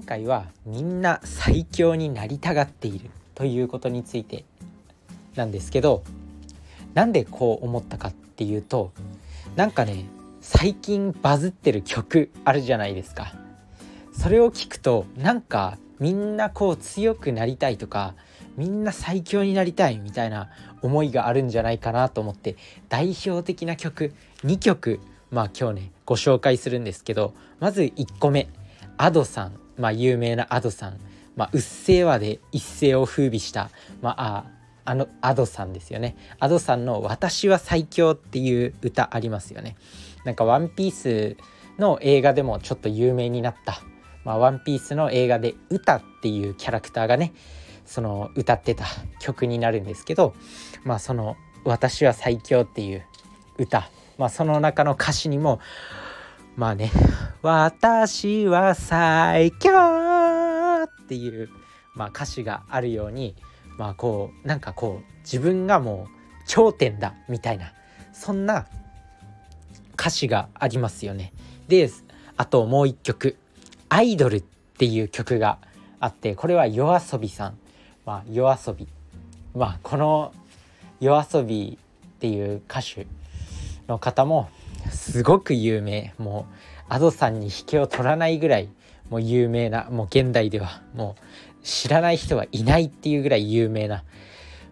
今回はみんな最強になりたがっているということについてなんですけどなんでこう思ったかっていうとなんかね最近バズってる曲あるじゃないですか。それを聞くとなんかみんなこう強くなりたいとかみんな最強になりたいみたいな思いがあるんじゃないかなと思って代表的な曲2曲まあ今日ねご紹介するんですけどまず1個目 Ado さん。まあ有名な Ado さん。まあ、うっせぇわで一世を風靡した、まあ、あの Ado さんですよね。Ado さんの「私は最強」っていう歌ありますよね。なんか「ワンピースの映画でもちょっと有名になった。まあ、ワンピースの映画で「歌」っていうキャラクターがねその歌ってた曲になるんですけどまあその「私は最強」っていう歌、まあ、その中の歌詞にもまあね「私は最強」っていう、まあ、歌詞があるようにまあこうなんかこう自分がもう頂点だみたいなそんな歌詞がありますよね。であともう一曲アイドルっていう曲があってこれは yoasobi さん、まあ、yoasobi まあこの yoasobi っていう歌手の方もすごく有名。もう Ado さんに引けを取らないぐらいもう有名なもう現代ではもう知らない人はいないっていうぐらい有名な、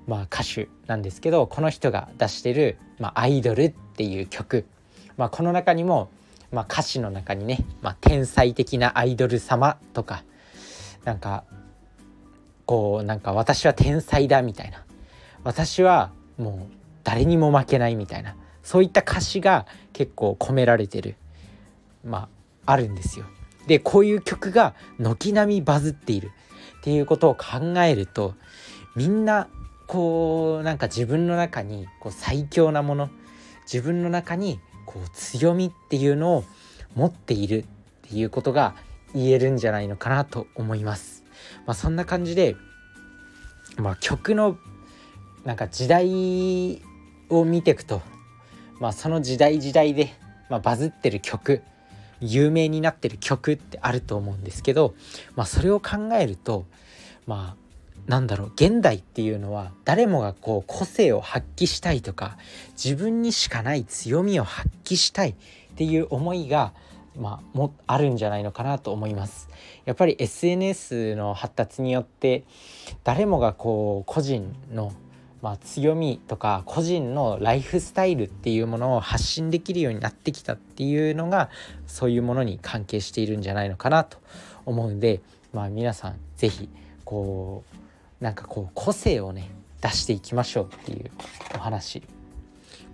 まあ、歌手なんですけどこの人が出してる「まあ、アイドル」っていう曲、まあ、この中にもまあ、歌詞の中にね、まあ、天才的なアイドル様とかなんかこうなんか私は天才だみたいな。私はもう誰にも負けないみたいな。そういった歌詞が結構込められてる。まああるんですよ。でこういう曲が軒並みバズっているっていうことを考えるとみんなこうなんか自分の中にこう最強なもの自分の中にこう強みっていうのを持っているっていうことが言えるんじゃないのかなと思います。まあ、そんな感じで、まあ、曲のなんか時代を見ていくと、まあ、その時代時代で、まあ、バズってる曲有名になってる曲ってあると思うんですけど、まあ、それを考えるとまあなんだろう現代っていうのは誰もがこう個性を発揮したいとか自分にしかない強みを発揮したいっていう思いがまあ、もあるんじゃないのかなと思います。やっぱり SNS の発達によって誰もがこう個人のまあ、強みとか個人のライフスタイルっていうものを発信できるようになってきたっていうのがそういうものに関係しているんじゃないのかなと思うんで、まあ、皆さん是非こうなんかこう個性をね出していきましょうっていうお話、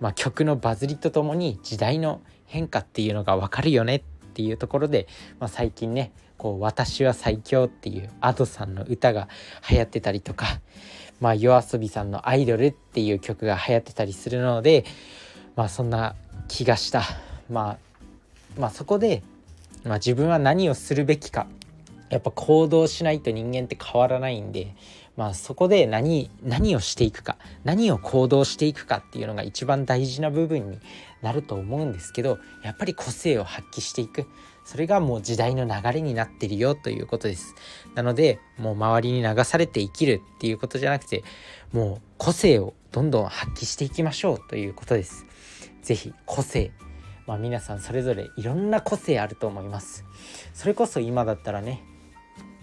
まあ、曲のバズりとともに時代の変化っていうのが分かるよねっていうところで、まあ、最近ね「こう私は最強」っていう Ado さんの歌が流行ってたりとか、まあ、YOASOBI さんの「アイドル」っていう曲が流行ってたりするので、まあ、そんな気がした、まあ、まあそこで、まあ、自分は何をするべきか。やっぱ行動しないと人間って変わらないんで、まあ、そこで何何をしていくか。何を行動していくかっていうのが一番大事な部分になると思うんですけどやっぱり個性を発揮していく。それがもう時代の流れになってるよということです。なのでもう周りに流されて生きるっていうことじゃなくてもう個性をどんどん発揮していきましょうということです。是非個性まあ皆さんそれぞれいろんな個性あると思います。それこそ今だったらね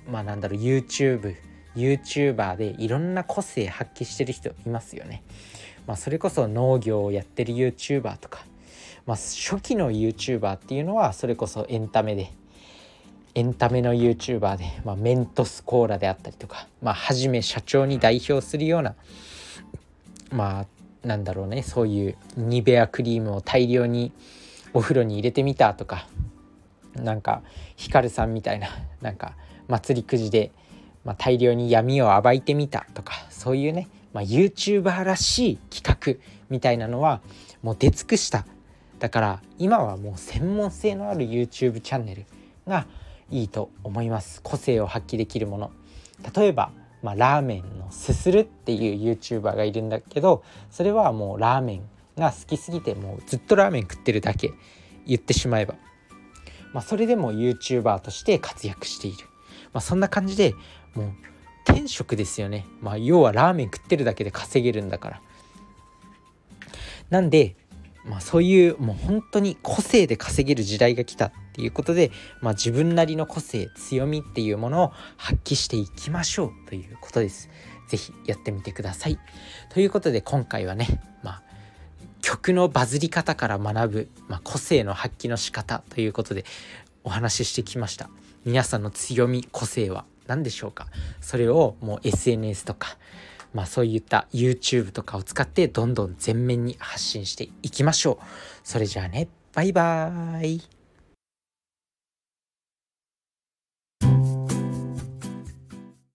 まあなんだろう YouTube YouTuber でいろんな個性発揮してる人いますよね。まあ、それこそ農業をやってる YouTuber とか、まあ、初期の YouTuber っていうのはそれこそエンタメでエンタメの YouTuber で、まあ、メントスコーラであったりとか、まあ、はじめ社長に代表するようなまあなんだろうねそういうニベアクリームを大量にお風呂に入れてみたとかなんかヒカルさんみたいななんか祭りくじでまあ、大量に闇を暴いてみたとかそういうね、まあ、YouTuber らしい企画みたいなのはもう出尽くしただから今はもう専門性のある YouTube チャンネルがいいと思います。個性を発揮できるもの。例えば、まあ、ラーメンのすするっていう YouTuber がいるんだけどそれはもうラーメンが好きすぎてもうずっとラーメン食ってるだけ。言ってしまえば、まあ、それでも YouTuber として活躍している。まあ、そんな感じでもう天職ですよね、まあ、要はラーメン食ってるだけで稼げるんだから。なんで、まあ、そういうもう本当に個性で稼げる時代が来たっていうことで、まあ、自分なりの個性強みっていうものを発揮していきましょうということです。是非やってみてください。ということで今回はね、まあ、曲のバズり方から学ぶ、まあ、個性の発揮の仕方ということでお話ししてきました。皆さんの強み個性は何でしょうか？それをもう SNS とかまあそういった YouTube とかを使ってどんどん全面に発信していきましょう。それじゃあね、バイバーイ。